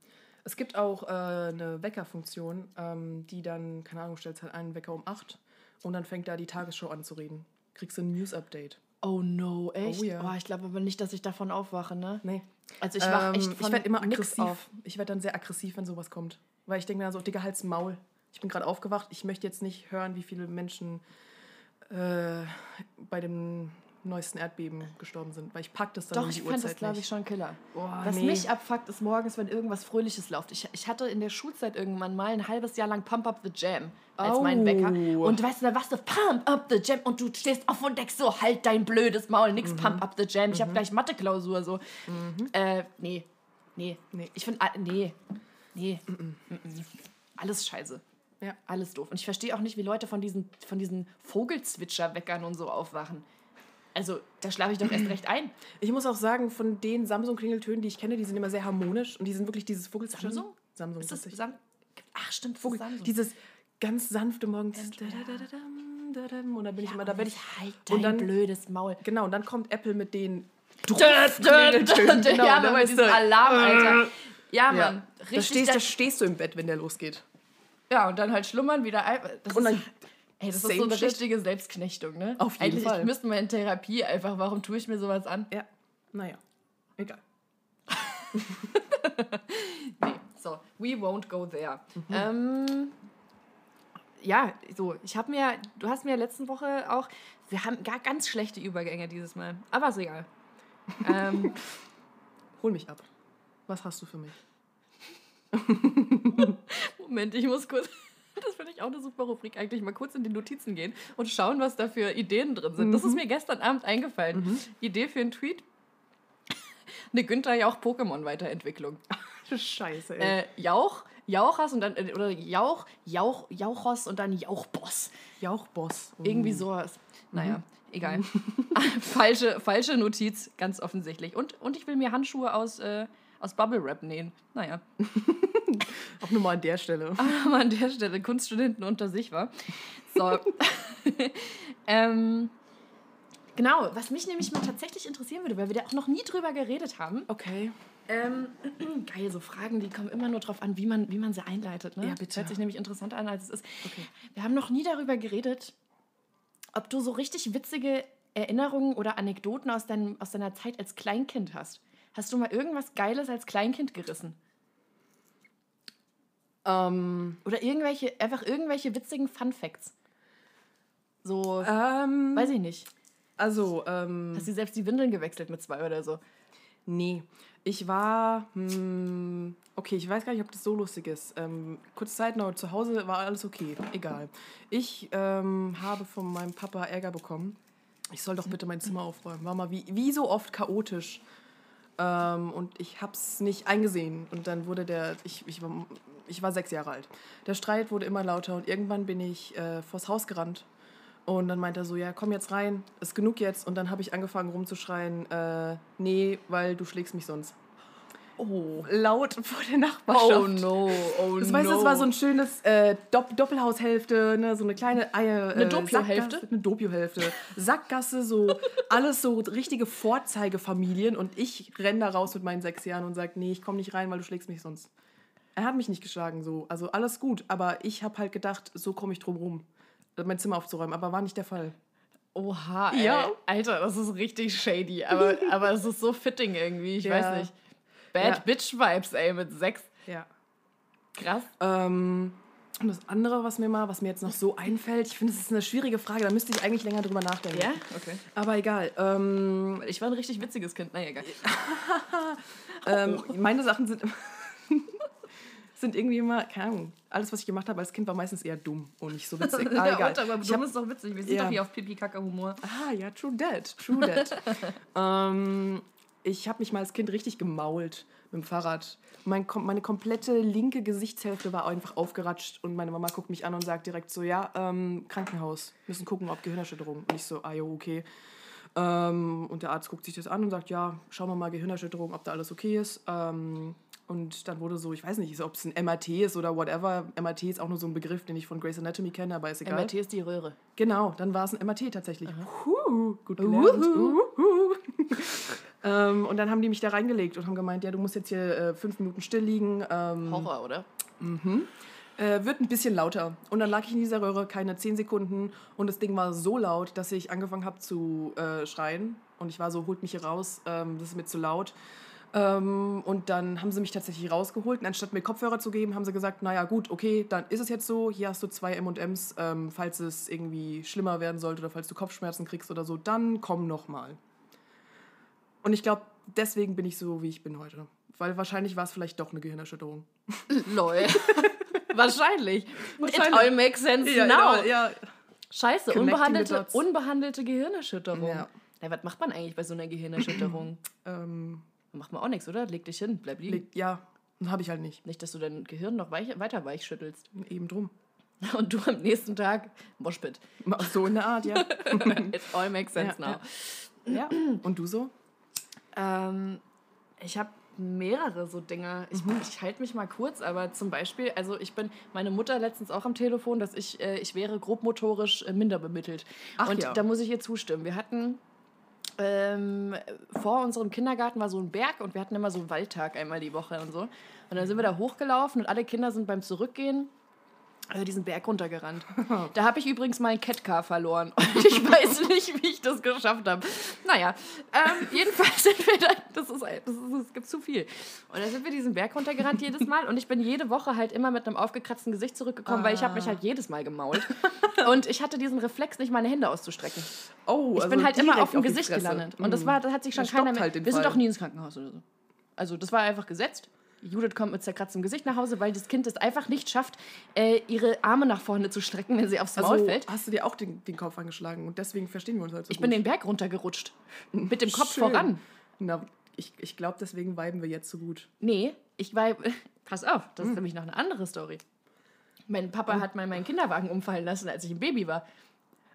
Es gibt auch äh, eine Weckerfunktion, ähm, die dann, keine Ahnung, stellst halt einen Wecker um 8 und dann fängt da die Tagesschau an zu reden. Kriegst du ein News-Update. Oh no, echt? Oh ja. Oh, ich glaube aber nicht, dass ich davon aufwache, ne? Nee. Also ich wach echt Ähm, von ich werde immer aggressiv. auf. Ich werde dann sehr aggressiv, wenn sowas kommt. Weil ich denke mir dann so, Digga, halt's Maul. Ich bin gerade aufgewacht. Ich möchte jetzt nicht hören, wie viele Menschen äh, bei dem neuesten Erdbeben gestorben sind. Weil ich pack das dann Doch, um ich die fand Uhrzeit das, glaube ich, schon Killer. Boah, Was nee. mich abfuckt, ist morgens, wenn irgendwas Fröhliches läuft. Ich, ich hatte in der Schulzeit irgendwann mal ein halbes Jahr lang Pump Up the Jam als Oh. mein Wecker. Und weißt du, da warst du Pump Up the Jam und du stehst auf und denkst so, halt dein blödes Maul, nix Mhm. Pump Up the Jam. Ich habe gleich Mathe-Klausur so. Äh, nee, nee, Nee. Ich finde, nee, nee, mm, mm. alles scheiße. Ja. Alles doof. Und ich verstehe auch nicht, wie Leute von diesen, von diesen Vogelzwitscher-Weckern und so aufwachen. Also, da schlafe ich doch erst recht ein. Ich muss auch sagen, von den Samsung-Klingeltönen, die ich kenne, die sind immer sehr harmonisch und die sind wirklich dieses Vogelzwitschern. Samsung? Samsung. Ist das. Sam Ach, stimmt, Vogel. Samsung. Dieses ganz sanfte morgens. Und dann bin ich immer, da werde ich. halt und dein dann- blödes Maul. Genau, und dann kommt Apple mit den. Genau, ja, du. diesem Alarm, Alter. Ja, Ja. Mann. Da Richtig. stehst, da- da stehst du im Bett, wenn der losgeht. Ja, und dann halt schlummern wieder. ein- Das Und ist, dann ey, das ist so eine shit. richtige Selbstknechtung, ne? Auf jeden Eigentlich, Fall. ich müsste mal in Therapie einfach. Warum tue ich mir sowas an? Ja, naja. Egal. Nee, so, we won't go there. Mhm. Ähm, ja, so, ich habe mir, du hast mir letzte Woche auch, wir haben gar ganz schlechte Übergänge dieses Mal, aber ist egal. ähm, Hol mich ab. Was hast du für mich? Moment, ich muss kurz, das finde ich auch eine super Rubrik, eigentlich mal kurz in die Notizen gehen und schauen, was da für Ideen drin sind. Das ist mir gestern Abend eingefallen. Idee für einen Tweet. Eine Günther Jauch Pokémon-Weiterentwicklung. Scheiße, ey. Äh, Jauch, Jauchers und dann, äh, oder Jauch, Jauch, Jauchos und dann Jauchboss. Jauchboss. Oh. Irgendwie sowas. Naja, egal. falsche, falsche Notiz, ganz offensichtlich. Und, und ich will mir Handschuhe aus, äh, aus Bubble Wrap nähen. Naja, Auch nur mal an der Stelle. aber an der Stelle Kunststudenten unter sich war. So. ähm, genau, was mich nämlich mal tatsächlich interessieren würde, weil wir da auch noch nie drüber geredet haben. Okay. Ähm, geil, so Fragen, die kommen immer nur drauf an, wie man, wie man sie einleitet. Ne? Ja, bitte. Hört sich nämlich interessanter an, als es ist. Okay. Wir haben noch nie darüber geredet, ob du so richtig witzige Erinnerungen oder Anekdoten aus, deinem, aus deiner Zeit als Kleinkind hast. Hast du mal irgendwas Geiles als Kleinkind gerissen? Ähm, Oder irgendwelche, einfach irgendwelche witzigen Fun Facts? So, ähm, weiß ich nicht. also, ähm, Hast du selbst die Windeln gewechselt mit zwei oder so? nee. Ich war, hm, okay, ich weiß gar nicht, ob das so lustig ist. Ähm, kurz Zeit noch, zu Hause war alles okay, egal. Ich ähm, habe von meinem Papa Ärger bekommen. Ich soll doch bitte mein Zimmer aufräumen. War mal wie, wie so oft chaotisch. Ähm, und ich hab's nicht eingesehen. Und dann wurde der, ich, ich, war, ich war sechs Jahre alt. Der Streit wurde immer lauter und irgendwann bin ich äh, vors Haus gerannt Und dann meint er so, ja, komm jetzt rein, ist genug jetzt. Und dann habe ich angefangen rumzuschreien, äh, nee, weil du schlägst mich sonst. Oh. Laut vor der Nachbarschaft. Oh no, oh Das no. weißt du, es war so ein schönes äh, Dopp Doppelhaushälfte, ne, so eine kleine Eier. Eine äh, Doppio-Hälfte? Sackgasse- Eine Doppio-Hälfte. Sackgasse, so alles so richtige Vorzeigefamilien. Und ich renn da raus mit meinen sechs Jahren und sag, nee, ich komme nicht rein, weil du schlägst mich sonst. Er hat mich nicht geschlagen, so. Also alles gut. Aber ich habe halt gedacht, so komme ich drum rum, mein Zimmer aufzuräumen. Aber war nicht der Fall. Oha, ey. Ja. Alter, das ist richtig shady. Aber, aber es ist so fitting irgendwie, ich Ja. weiß nicht. Bad Ja. Bitch Vibes, ey, mit sechs. Ja. Krass. Ähm, und das andere, was mir mal, was mir jetzt noch so einfällt, ich finde, es ist eine schwierige Frage, da müsste ich eigentlich länger drüber nachdenken. Ja? Okay. Aber egal. Ähm, Ich war ein richtig witziges Kind. Naja, egal. ähm, meine Sachen sind, sind irgendwie immer, keine Ahnung, alles, was ich gemacht habe als Kind, war meistens eher dumm und nicht so witzig. Ah, Ja, egal. und, aber ich dumm hab, ist doch witzig. Wir sind Ja. doch hier auf Pipi-Kaka-Humor. ah, ja, true that, true that. ähm, ich habe mich mal als Kind richtig gemault mit dem Fahrrad. Mein, meine komplette linke Gesichtshälfte war einfach aufgeratscht und meine Mama guckt mich an und sagt direkt so, ja, ähm, Krankenhaus, müssen gucken, ob Gehirnerschütterung. Und ich so, ah jo, okay. Ähm, und der Arzt guckt sich das an und sagt, ja, schauen wir mal Gehirnerschütterung, ob da alles okay ist. Ähm, und dann wurde so, ich weiß nicht, ob es ein MRT ist oder whatever. MRT ist auch nur so ein Begriff, den ich von Grey's Anatomy kenne, aber ist egal. MRT ist die Röhre. Genau, dann war es ein MRT tatsächlich. Huhu, gut gelernt. Uhu. Ähm, und dann haben die mich da reingelegt und haben gemeint, ja, du musst jetzt hier äh, fünf Minuten still liegen. Ähm, Horror, oder? äh, wird ein bisschen lauter. Und dann lag ich in dieser Röhre keine zehn Sekunden und das Ding war so laut, dass ich angefangen habe zu äh, schreien. Und ich war so, holt mich hier raus, ähm, das ist mir zu laut. Ähm, und dann haben sie mich tatsächlich rausgeholt. Und anstatt mir Kopfhörer zu geben, haben sie gesagt, naja gut, okay, dann ist es jetzt so, hier hast du zwei M&Ms, ähm, falls es irgendwie schlimmer werden sollte oder falls du Kopfschmerzen kriegst oder so, dann komm noch mal. Und ich glaube, deswegen bin ich so, wie ich bin heute. Weil wahrscheinlich war es vielleicht doch eine Gehirnerschütterung. Lol. Wahrscheinlich. It Wahrscheinlich. all makes sense Ja, now. ja, ja. Scheiße, Connecting unbehandelte, unbehandelte Gehirnerschütterung. Ja. Ja, was macht man eigentlich bei so einer Gehirnerschütterung? Ähm, Macht man auch nichts, oder? Leg dich hin, bleib liegen. Liegt- Ja, habe ich halt nicht. Nicht, dass du dein Gehirn noch weich, weiter weich schüttelst. Eben drum. Und du am nächsten Tag Moshpit. So in der Art, ja. It all makes sense Ja, now. ja. Und du so? Ähm, ich habe mehrere so Dinge. Ich, ich halte mich mal kurz, aber zum Beispiel, also ich bin meine Mutter letztens auch am Telefon, dass ich, äh, ich wäre grobmotorisch äh, minder bemittelt. Ach Und ja. da muss ich ihr zustimmen. Wir hatten ähm, vor unserem Kindergarten war so ein Berg und wir hatten immer so einen Waldtag einmal die Woche und so. Und dann sind wir da hochgelaufen und alle Kinder sind beim Zurückgehen äh, diesen Berg runtergerannt. Da habe ich übrigens mein Catcar verloren. Und ich weiß nicht, wie ich das geschafft habe. Naja, ähm, jedenfalls sind wir da. Das ist, das ist, es gibt zu viel. Und dann sind wir diesen Berg runtergerannt jedes Mal. Und ich bin jede Woche halt immer mit einem aufgekratzten Gesicht zurückgekommen, weil ich habe mich halt jedes Mal gemault. Und ich hatte diesen Reflex, nicht meine Hände auszustrecken. Oh, Ich bin halt immer auf dem Gesicht Fresse. gelandet. Und das, Mhm. war, das hat sich schon Das keiner mehr. halt wir sind auch nie ins Krankenhaus oder so. Also das war einfach gesetzt. Judith kommt mit zerkratztem Gesicht nach Hause, weil das Kind es einfach nicht schafft, äh, ihre Arme nach vorne zu strecken, wenn sie aufs Maul Also fällt. hast du dir auch den, den Kopf angeschlagen und deswegen verstehen wir uns halt so Ich gut. bin den Berg runtergerutscht. Mit dem Kopf Schön. voran. Na, ich ich glaube, deswegen viben wir jetzt so gut. Nee, ich war. Pass auf, das Hm. ist nämlich noch eine andere Story. Mein Papa hat mal meinen Kinderwagen umfallen lassen, als ich ein Baby war.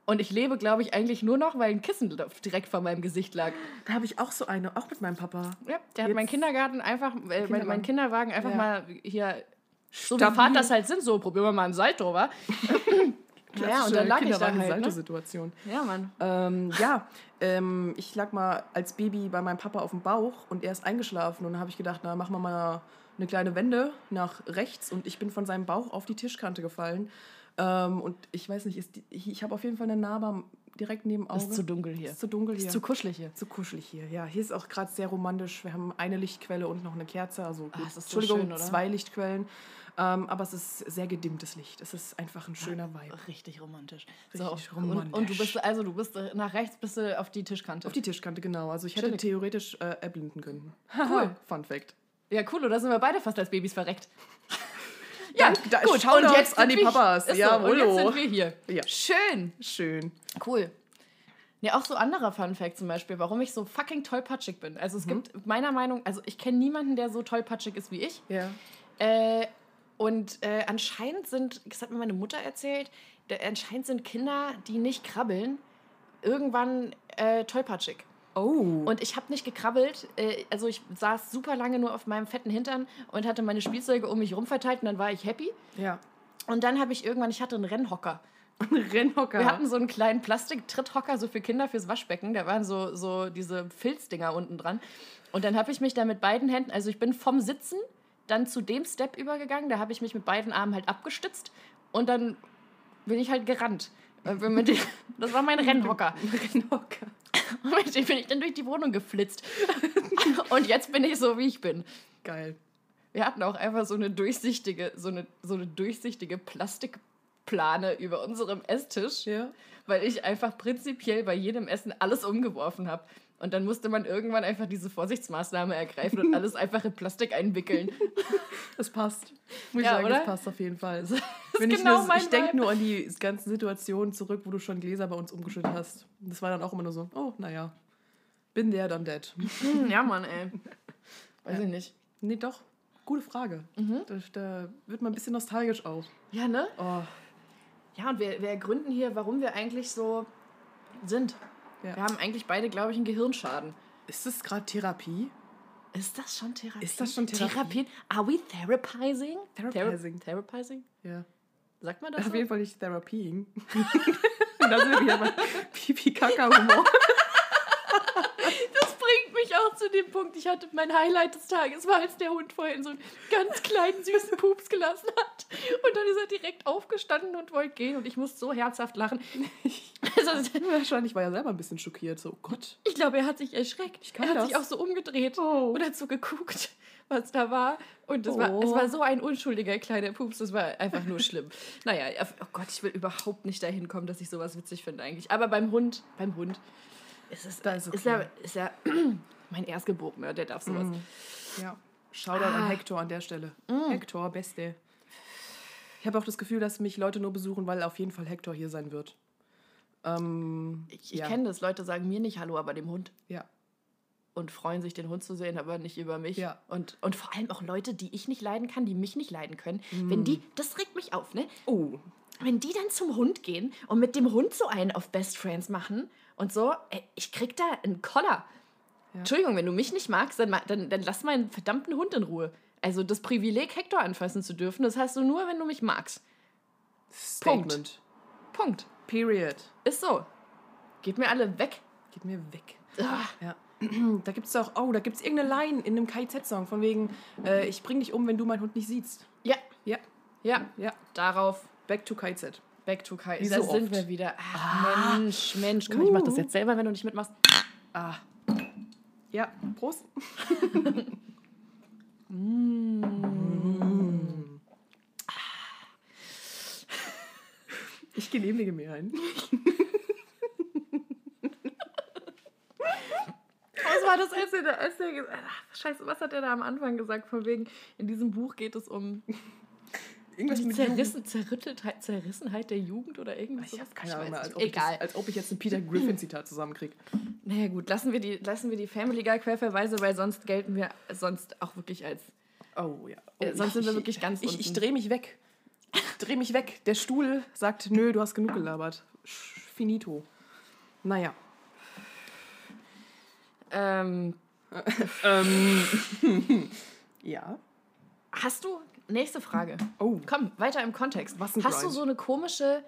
Und ich lebe, glaube ich, eigentlich nur noch, weil ein Kissen direkt vor meinem Gesicht lag. Da habe ich auch so eine, auch mit meinem Papa. Ja, der hat Jetzt- meinen Kindergarten einfach, äh, mein, mein Kinderwagen. Kinderwagen einfach Ja. mal hier, so wie Stabil. Vaters halt sind, so probieren wir mal ein Salto, wa? ja, und dann lag ich da halt, ne? Kinderwagen-Salto-Situation. Ja, Mann. Ähm, ja, ähm, ich lag mal als Baby bei meinem Papa auf dem Bauch und er ist eingeschlafen und dann habe ich gedacht, na, machen wir mal eine kleine Wende nach rechts und ich bin von seinem Bauch auf die Tischkante gefallen. Ähm, und ich weiß nicht, ist die, ich, habe auf jeden Fall eine Narbe direkt neben Auge. Ist zu dunkel hier. Ist zu dunkel hier. Ist zu kuschelig hier. zu kuschelig hier. Ja, hier ist auch gerade sehr romantisch. Wir haben eine Lichtquelle und noch eine Kerze. Also gut, Ah, es ist so Entschuldigung, schön, oder? zwei Lichtquellen. Ähm, aber es ist sehr gedimmtes Licht. Es ist einfach ein schöner Vibe. Richtig romantisch. Richtig so, Und, und du romantisch. bist, also du bist äh, nach rechts bist du auf die Tischkante. Auf die Tischkante, genau. Also ich hätte theoretisch äh, erblinden können. Cool. Fun Fact. ja, cool, oder sind wir beide fast als Babys verreckt? Ja, da, gut. Shoutouts und jetzt an die Papas. Ist so, Jawollo. und jetzt sind wir hier. Ja. Schön. Schön. Cool. Ja, auch so anderer Fun Fact zum Beispiel, warum ich so fucking tollpatschig bin. Also es gibt meiner Meinung, also ich kenne niemanden, der so tollpatschig ist wie ich. Ja. Äh, und äh, anscheinend sind, das hat mir meine Mutter erzählt, der, anscheinend sind Kinder, die nicht krabbeln, irgendwann äh, tollpatschig. Oh. Und ich habe nicht gekrabbelt. Äh, also ich saß super lange nur auf meinem fetten Hintern und hatte meine Spielzeuge um mich rum verteilt und dann war ich happy. ja. Und dann habe ich irgendwann, ich hatte einen Rennhocker. Rennhocker. Wir hatten so einen kleinen Plastik-Tritthocker, so für Kinder fürs Waschbecken. Da waren so, so diese Filzdinger unten dran. Und dann habe ich mich da mit beiden Händen, also ich bin vom Sitzen dann zu dem Step übergegangen. Da habe ich mich mit beiden Armen halt abgestützt und dann bin ich halt gerannt. Dem- Das war mein Rennhocker. Rennhocker. Und mit dem bin ich dann durch die Wohnung geflitzt. Und jetzt bin ich so, wie ich bin. Geil. Wir hatten auch einfach so eine durchsichtige, so eine, so eine durchsichtige Plastikplane über unserem Esstisch, Ja. weil ich einfach prinzipiell bei jedem Essen alles umgeworfen habe. Und dann musste man irgendwann einfach diese Vorsichtsmaßnahme ergreifen und alles einfach in Plastik einwickeln. Das passt. Muss Ja, ich sagen, oder? das passt auf jeden Fall. Wenn genau ich mein ich denke nur an die ganzen Situationen zurück, wo du schon Gläser bei uns umgeschüttet hast. Das war dann auch immer nur so, oh, naja. Bin der, dann dead. Hm, ja, Mann, ey. Weiß Ja. ich nicht. Nee, doch. Gute Frage. Mhm. Da, da wird man ein bisschen nostalgisch auch. Ja, ne? Oh, Ja, und wir, wir ergründen hier, warum wir eigentlich so sind. Ja. Wir haben eigentlich beide, glaube ich, einen Gehirnschaden. ist das gerade Therapie? Ist das schon Therapie? Ist das schon Therapie? Therapie? Are we therapizing? Therapizing. Thera therapizing? Ja. Sagt man das Auf so? jeden Fall nicht Therapieing. Und da sind wir wieder bei Pipi-Kaka-Humor. Das auch zu dem Punkt, ich hatte mein Highlight des Tages, war, als der Hund vorhin so einen ganz kleinen, süßen Pups gelassen hat. Und dann ist er direkt aufgestanden und wollte gehen und ich musste so herzhaft lachen. Also, Wahrscheinlich war er selber ein bisschen schockiert. So, oh Gott. ich glaube, er hat sich erschreckt. Er hat das. sich auch so umgedreht Oh. und hat so geguckt, was da war. Und es, war, Oh. es war so ein unschuldiger kleiner Pups, das war einfach nur schlimm. naja, oh Gott, ich will überhaupt nicht dahin kommen, dass ich sowas witzig finde eigentlich. Aber beim Hund, beim Hund ist es Da ist ist, okay. er, ist er mein Erstgeborener, der darf sowas. Ja. Shoutout Ah. an Hector an der Stelle. Hector, beste. Ich habe auch das Gefühl, dass mich Leute nur besuchen, weil auf jeden Fall Hector hier sein wird. Ähm, Ich, ich ja. kenne das, Leute sagen mir nicht Hallo, aber dem Hund. Ja. Und freuen sich, den Hund zu sehen, aber nicht über mich. Ja. Und, und vor allem auch Leute, die ich nicht leiden kann, die mich nicht leiden können. Wenn die, das regt mich auf, ne? Oh, Wenn die dann zum Hund gehen und mit dem Hund so einen auf Best Friends machen und so, ey, ich krieg da einen Koller. Entschuldigung, wenn du mich nicht magst, dann, dann, dann lass meinen verdammten Hund in Ruhe. Also das Privileg, Hector anfassen zu dürfen, das hast du nur, wenn du mich magst. Statement. Punkt. Period. Ist so. Geht mir alle weg. Gib mir weg. Ah. Ja. Da gibt es doch, oh, da gibt es irgendeine Line in einem KIZ-Song von wegen, äh, ich bring dich um, wenn du meinen Hund nicht siehst. Ja, Ja, ja. ja. Darauf Back to KIZ. Back to Kai. Wie da so sind oft. wir wieder. Ach, Mensch, Mensch. Komm, ich mach das Uh. jetzt selber, wenn du nicht mitmachst. Ah. Ja, Prost. Ich genehmige mir einen. Was war das, als er, als Scheiße, was hat er da am Anfang gesagt? Von wegen, in diesem Buch geht es um Irgendwas die mit. Zerrissen, Zerrütteltheit, Zerrissenheit der Jugend oder irgendwas. Ich habe keine Ahnung mehr, als ob, ich Egal. das, als ob ich jetzt ein Peter Griffin-Zitat zusammenkriege. Naja, gut, lassen wir die, lassen wir die Family Guy Querverweise, weil sonst gelten wir sonst auch wirklich als. Oh ja. Äh, Oh, sonst sind wir ich- wirklich ganz Ich, ich drehe mich weg. Ich drehe mich weg. Der Stuhl sagt, nö, du hast genug gelabert. Finito. Naja. Ähm, Ähm. ja. hast du. Nächste Frage. Oh. Komm, weiter im Kontext. Was ein Hast du Grind. so eine komische.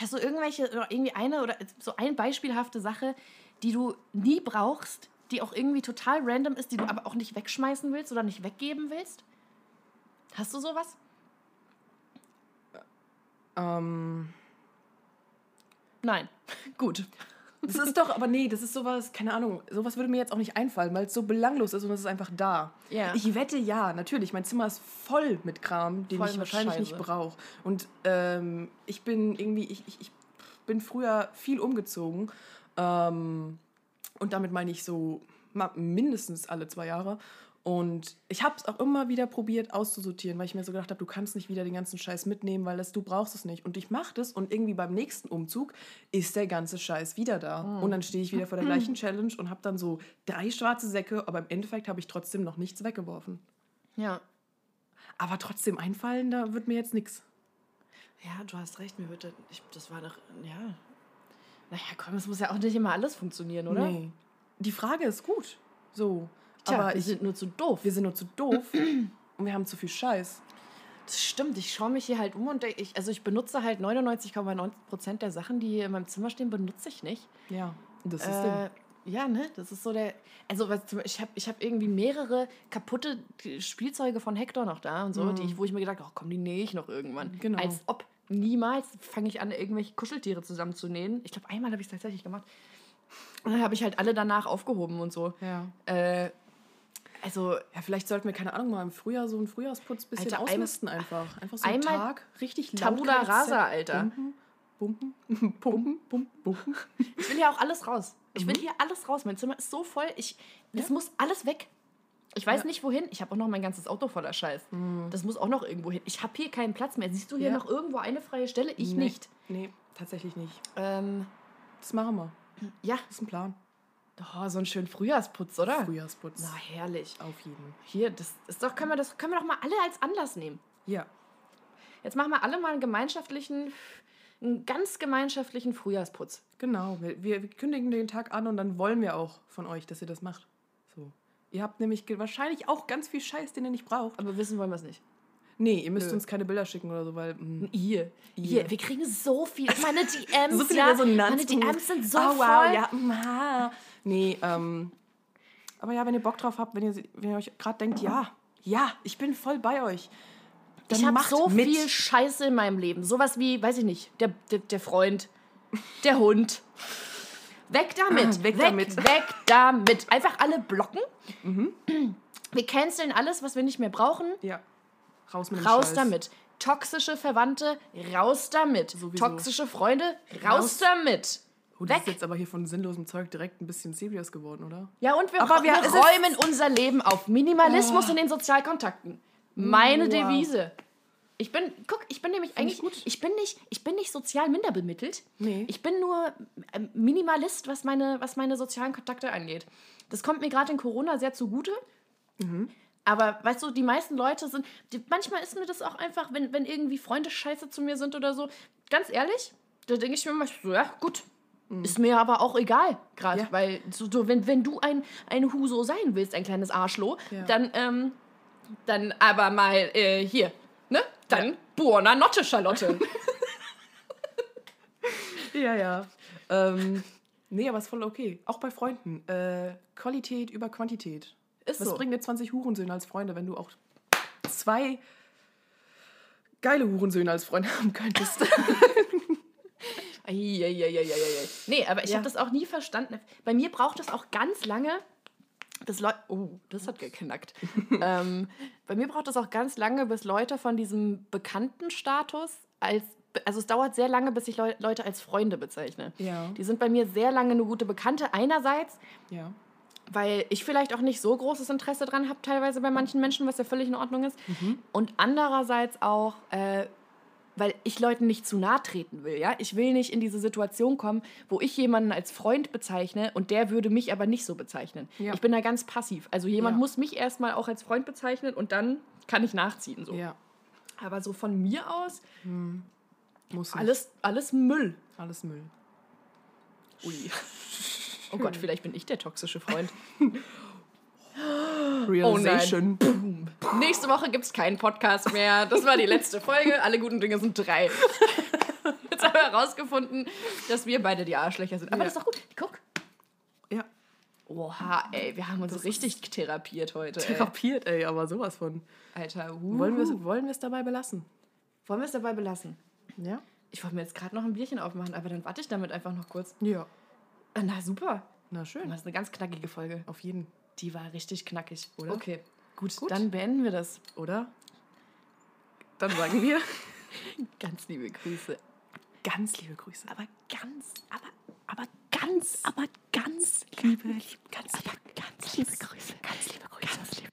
Hast du irgendwelche, oder irgendwie eine oder so eine beispielhafte Sache, die du nie brauchst, die auch irgendwie total random ist, die du aber auch nicht wegschmeißen willst oder nicht weggeben willst? Hast du sowas? Ähm. Nein. Gut. Das ist doch, aber nee, das ist sowas, keine Ahnung, sowas würde mir jetzt auch nicht einfallen, weil es so belanglos ist und es ist einfach da. Ja. Ich wette ja, natürlich, mein Zimmer ist voll mit Kram, den Voll ich wahrscheinlich Scheiße. nicht brauche. Und ähm, ich bin irgendwie, ich, ich, ich bin früher viel umgezogen. Ähm, und damit meine ich so mindestens alle zwei Jahre. Und ich habe es auch immer wieder probiert auszusortieren, weil ich mir so gedacht habe, du kannst nicht wieder den ganzen Scheiß mitnehmen, weil das, du brauchst es nicht. Und ich mache das und irgendwie beim nächsten Umzug ist der ganze Scheiß wieder da. Und dann stehe ich wieder vor der gleichen Challenge und habe dann so drei schwarze Säcke, aber im Endeffekt habe ich trotzdem noch nichts weggeworfen. Ja. Aber trotzdem einfallen, da wird mir jetzt nichts. Ja, du hast recht, mir wird das, ich, das war doch, ja. Naja, komm, es muss ja auch nicht immer alles funktionieren, oder? Nee. Die Frage ist gut. So. Tja, aber wir ich, sind nur zu doof. wir sind nur zu doof und wir haben zu viel Scheiß. Das stimmt, ich schaue mich hier halt um und ich, also ich benutze halt 99,9% der Sachen, die hier in meinem Zimmer stehen, benutze ich nicht. Ja. Das ist Äh, ja, ne? Das ist so der. Also, ich habe ich hab irgendwie mehrere kaputte Spielzeuge von Hector noch da und so, die ich, wo ich mir gedacht habe, oh, komm, die nähe ich noch irgendwann. Mhm. Genau. Als ob. Niemals fange ich an, irgendwelche Kuscheltiere zusammenzunähen. Ich glaube, einmal habe ich es tatsächlich gemacht. Und dann habe ich halt alle danach aufgehoben und so. Ja. Äh, also, Ja, vielleicht sollten wir, keine Ahnung, mal im Frühjahr so einen Frühjahrsputz ein bisschen Alter, ein- ausmisten einfach. Einfach so einen einmal Tag, richtig laut Tabula rasa, Alter. Bumpen, bumpen, pumpen, pumpen, pumpen. Ich will hier auch alles raus. Ich Mhm. will hier alles raus. Mein Zimmer ist so voll. Ich, das muss alles weg. Ich weiß Ja. Mhm. nicht wohin. Ich habe auch noch mein ganzes Auto voller Scheiß. Das muss auch noch irgendwo hin. Ich habe hier keinen Platz mehr. Siehst du hier Ja. noch irgendwo eine freie Stelle? Ich Nee. nicht. Nee, tatsächlich nicht. Ähm, Das machen wir. ja, Das ist ein Plan. Oh, so ein schön Frühjahrsputz, oder? Frühjahrsputz. Na, herrlich. Auf jeden. Hier, das ist doch, können wir, das können wir doch mal alle als Anlass nehmen. Ja. Jetzt machen wir alle mal einen gemeinschaftlichen, einen ganz gemeinschaftlichen Frühjahrsputz. Genau. Wir, wir, kündigen den Tag an und dann wollen wir auch von euch, dass ihr das macht. So. Ihr habt nämlich wahrscheinlich auch ganz viel Scheiß, den ihr nicht braucht. Aber wissen wollen wir es nicht. Nee, ihr müsst Nö. uns keine Bilder schicken oder so, weil. mm, Ihr. Ihr. Ihr. Wir kriegen so viel. Meine DMs, so viele ja. Resonanz. Meine DMs sind so oh, voll. wow, ja. mm, ha. Nee, ähm. Aber ja, wenn ihr Bock drauf habt, wenn ihr, wenn ihr euch gerade denkt, ja, ja, ich bin voll bei euch. Dann ich habe macht so mit. viel Scheiße in meinem Leben. Sowas wie, weiß ich nicht, der, der, der Freund, der Hund. Weg damit. Weg weg damit. Mhm. Weg damit. Einfach alle blocken. Wir canceln alles, was wir nicht mehr brauchen. Ja. Raus mit dem Raus Scheiß. damit. Toxische Verwandte, raus damit. Sowieso. Toxische Freunde, raus, Raus. damit. Oh, das Weg. ist jetzt aber hier von sinnlosem Zeug direkt ein bisschen serious geworden, oder? Ja, und wir, Aber wir, wir- räumen unser Leben auf. Minimalismus in den Sozialkontakten. Meine Wow. Devise. Ich bin, guck, ich bin nämlich eigentlich ich gut. Ich bin nicht, ich bin nicht sozial minder bemittelt. Nee. Ich bin nur ähm, Minimalist, was meine, was meine sozialen Kontakte angeht. Das kommt mir gerade in Corona sehr zugute. Mhm. Aber weißt du, die meisten Leute sind. Die, manchmal ist mir das auch einfach, wenn, wenn irgendwie Freunde scheiße zu mir sind oder so. Ganz ehrlich, da denke ich mir manchmal so, ja, gut. Ist mir aber auch egal, gerade. Mhm. Ja. Weil, so, so, wenn, wenn du ein, ein Huso sein willst, ein kleines Arschloh, Ja. dann, ähm, dann aber mal äh, hier, ne? Dann Buona Notte, Charlotte. Ja, ja. Ähm, nee, aber ist voll okay. Auch bei Freunden. Äh, Qualität über Quantität. Ist Was so. bringen dir 20 Hurensöhne als Freunde, wenn du auch zwei geile Hurensöhne als Freunde haben könntest? Eieieiei. Nee, aber ich Ja. habe das auch nie verstanden. Bei mir braucht es auch ganz lange, bis Leute. Oh, das hat geknackt. ähm, bei mir braucht es auch ganz lange, bis Leute von diesem bekannten Status als. Also es dauert sehr lange, bis ich Leu Leute als Freunde bezeichne. Ja. Die sind bei mir sehr lange eine gute Bekannte. Einerseits, ja. Weil ich vielleicht auch nicht so großes Interesse dran habe, teilweise bei manchen Menschen, was ja völlig in Ordnung ist. Mhm. Und andererseits auch, äh, weil ich Leuten nicht zu nahe treten will. Ja? Ich will nicht in diese Situation kommen, wo ich jemanden als Freund bezeichne und der würde mich aber nicht so bezeichnen. Ja. Ich bin da ganz passiv. Also jemand Ja. muss mich erstmal auch als Freund bezeichnen und dann kann ich nachziehen. So. Ja. Aber so von mir aus, Muss nicht. alles, alles Müll. Alles Müll. Ui. Oh Gott, vielleicht bin ich der toxische Freund. Realization. Nächste Woche gibt es keinen Podcast mehr. Das war die letzte Folge. Alle guten Dinge sind drei. Jetzt haben wir herausgefunden, dass wir beide die Arschlöcher sind. Aber Ja. das ist doch gut. Guck. ja. Oha, ey, wir haben uns richtig therapiert heute. Ey. Therapiert, ey, aber sowas von. Alter, uh. Wollen wir es dabei belassen? Wollen wir es dabei belassen? Ja? Ich wollte mir jetzt gerade noch ein Bierchen aufmachen, aber dann warte ich damit einfach noch kurz. Ja. Ah, Na super. Na schön. Das ist eine ganz knackige Folge. Auf jeden. Die war richtig knackig, Oder? Okay, gut, Gut. dann beenden wir das. Oder? Dann sagen wir Ganz liebe Grüße. ganz liebe Grüße. Aber ganz, aber, aber ganz, aber ganz liebe, ganz, aber ganz liebe Grüße. Ganz liebe Grüße. Ganz liebe